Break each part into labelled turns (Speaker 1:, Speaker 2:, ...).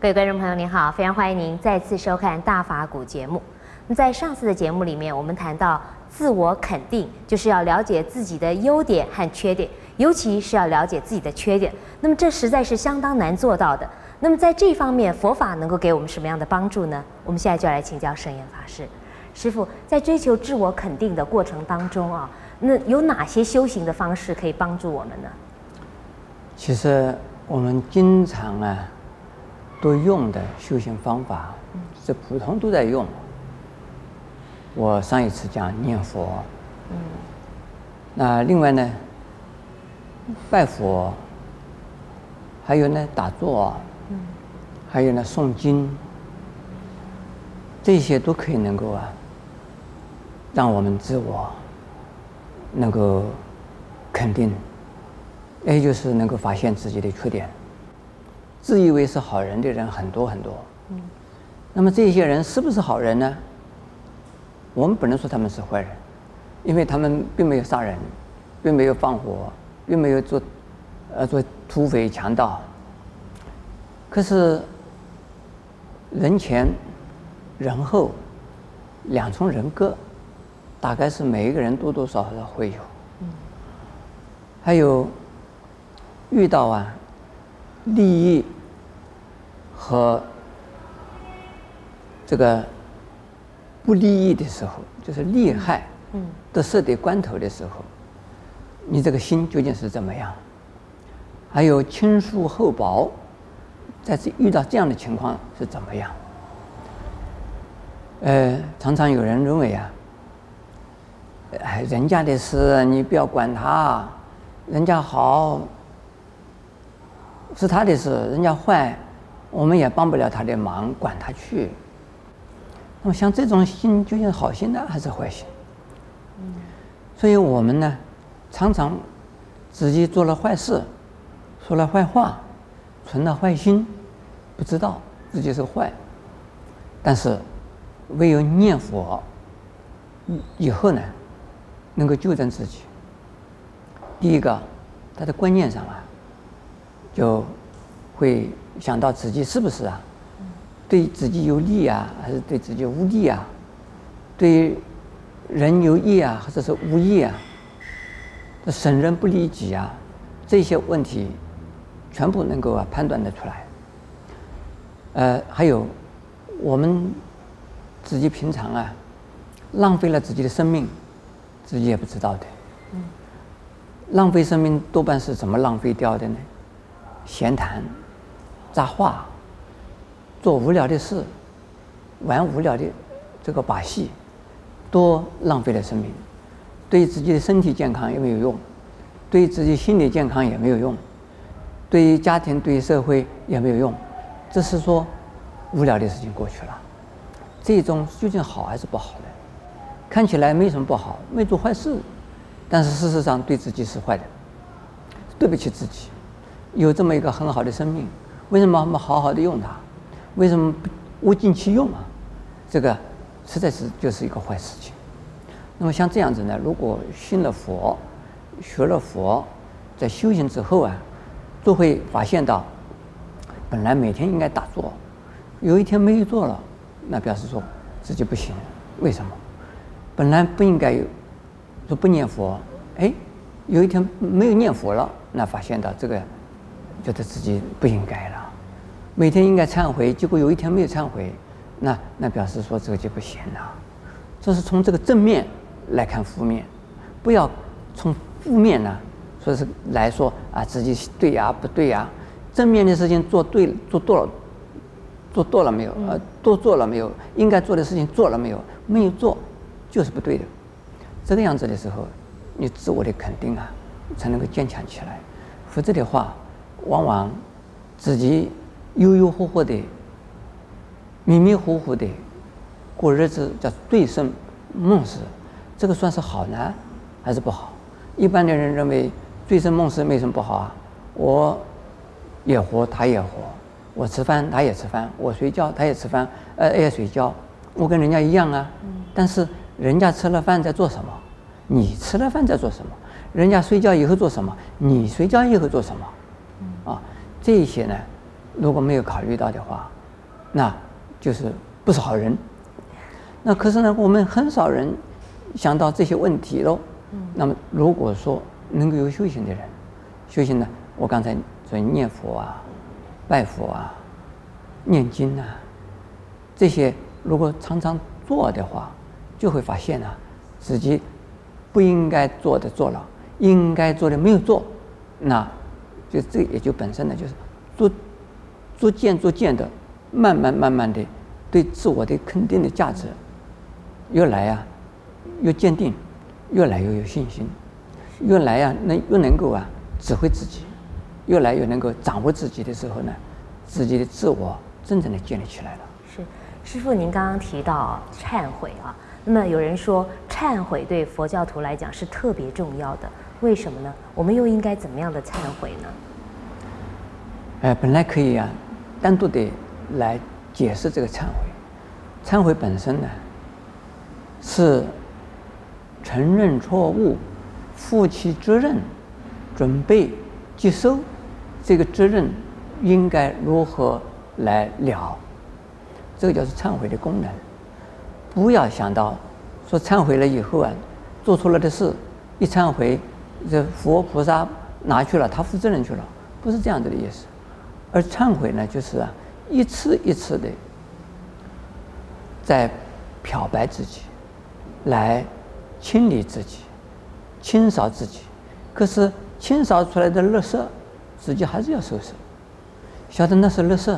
Speaker 1: 各位观众朋友，您好，非常欢迎您再次收看《大法古》节目。那在上次的节目里面，我们谈到自我肯定，就是要了解自己的优点和缺点，尤其是要了解自己的缺点。那么这实在是相当难做到的。那么在这方面，佛法能够给我们什么样的帮助呢？我们现在就要来请教圣严法师。师傅，在追求自我肯定的过程当中啊，那有哪些修行的方式可以帮助我们呢？
Speaker 2: 其实我们经常啊都用的修行方法，是普通都在用。我上一次讲念佛，嗯，那另外呢，拜佛，还有呢打坐。还有呢，诵经，这些都可以能够啊，让我们自我能够肯定，也就是能够发现自己的缺点。自以为是好人的人很多很多，嗯，那么这些人是不是好人呢？我们不能说他们是坏人，因为他们并没有杀人，并没有放火，并没有做呃做土匪强盗，可是。人前、人后，两重人格，大概是每一个人多多少少会有。还有遇到啊利益和这个不利益的时候，就是利害得失的关头的时候，你这个心究竟是怎么样？还有亲疏厚薄。在这遇到这样的情况是怎么样？呃，常常有人认为啊，哎，人家的事你不要管他，人家好是他的事，人家坏，我们也帮不了他的忙，管他去。那么像这种心究竟是好心呢，还是坏心？所以我们呢，常常自己做了坏事，说了坏话。存了坏心，不知道自己是坏，但是唯有念佛以后呢，能够纠正自己。第一个，他的观念上啊，就会想到自己是不是啊，对自己有利啊，还是对自己无利啊？对人有益啊，或者是无益啊？这损人不利己啊，这些问题。全部能够啊判断得出来。呃，还有我们自己平常啊，浪费了自己的生命，自己也不知道的。嗯。浪费生命多半是怎么浪费掉的呢？闲谈、杂话、做无聊的事、玩无聊的这个把戏，多浪费了生命。对自己的身体健康也没有用，对自己心理健康也没有用。对于家庭、对于社会也没有用，只是说无聊的事情过去了。这种究竟好还是不好呢？看起来没什么不好，没做坏事，但是事实上对自己是坏的，对不起自己。有这么一个很好的生命，为什么我们好好的用它？为什么不物尽其用啊？这个实在是就是一个坏事情。那么像这样子呢，如果信了佛，学了佛，在修行之后啊。都会发现到，本来每天应该打坐，有一天没有做了，那表示说自己不行。为什么？本来不应该有，说不念佛，哎，有一天没有念佛了，那发现到这个，觉得自己不应该了。每天应该忏悔，结果有一天没有忏悔，那那表示说这个就不行了。这是从这个正面来看负面，不要从负面呢。说是来说啊，自己对呀，不对呀？正面的事情做对，做多了，做多了没有？呃，多做了没有？应该做的事情做了没有？没有做，就是不对的。这个样子的时候，你自我的肯定啊，才能够坚强起来。否则的话，往往自己悠悠乎乎的、迷迷糊糊的过日子，叫醉生梦死。这个算是好呢，还是不好？一般的人认为。醉生梦死没什么不好啊，我也活，他也活，我吃饭他也吃饭，我睡觉他也吃饭，呃也睡觉，我跟人家一样啊。但是人家吃了饭在做什么？你吃了饭在做什么？人家睡觉以后做什么？你睡觉以后做什么？啊，这些呢，如果没有考虑到的话，那就是不是好人。那可是呢，我们很少人想到这些问题喽。那么如果说能够有修行的人，修行呢，我刚才说念佛啊、拜佛啊、念经啊，这些如果常常做的话，就会发现啊，自己不应该做的做了，应该做的没有做，那就这也就本身呢，就是逐逐渐逐渐的，慢慢慢慢的，对自我的肯定的价值越来啊越坚定，越来越有信心，越来啊能越能够啊指挥自己，越来越能够掌握自己的时候呢，自己的自我真正的建立起来了。
Speaker 1: 是，师傅，您刚刚提到忏悔啊。那么有人说，忏悔对佛教徒来讲是特别重要的，为什么呢？我们又应该怎么样的忏悔呢？
Speaker 2: 哎，本来可以啊，单独的来解释这个忏悔。忏悔本身呢，是承认错误、负起责任、准备接受这个责任，应该如何来了？这个就是忏悔的功能。不要想到说忏悔了以后啊，做错了的事一忏悔，这佛菩萨拿去了，他负责任去了，不是这样子的意思。而忏悔呢，就是，一次一次的在漂白自己，来清理自己，清扫自己。可是清扫出来的垃圾，自己还是要收拾。晓得那是垃圾，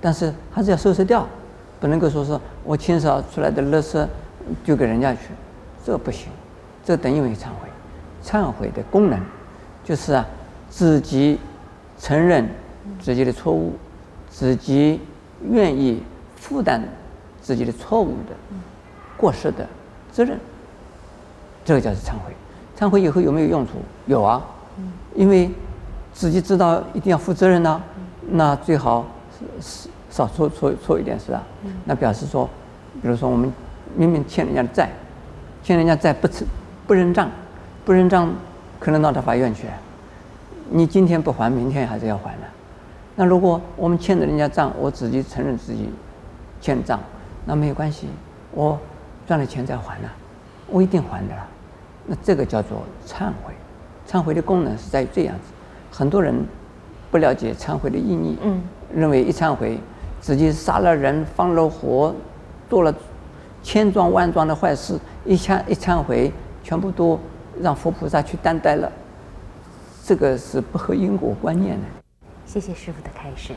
Speaker 2: 但是还是要收拾掉。不能够说是我清扫出来的垃圾丢给人家去，这不行，这等于没忏悔。忏悔的功能就是啊，自己承认自己的错误，自己愿意负担自己的错误的过失的责任，这个叫做忏悔。忏悔以后有没有用处？有啊，因为自己知道一定要负责任呢，那最好是是。少错错错一点是吧？那表示说，比如说我们明明欠人家的债，欠人家债不承不认账，不认账可能闹到法院去。你今天不还，明天还是要还的。那如果我们欠着人家账，我自己承认自己欠账，那没有关系，我赚了钱再还呢，我一定还的。那这个叫做忏悔，忏悔的功能是在于这样子。很多人不了解忏悔的意义，嗯，认为一忏悔。自己杀了人，放了火，做了千桩万桩的坏事，一忏一忏悔，全部都让佛菩萨去担待了。这个是不合因果观念的。
Speaker 1: 谢谢师傅的开示。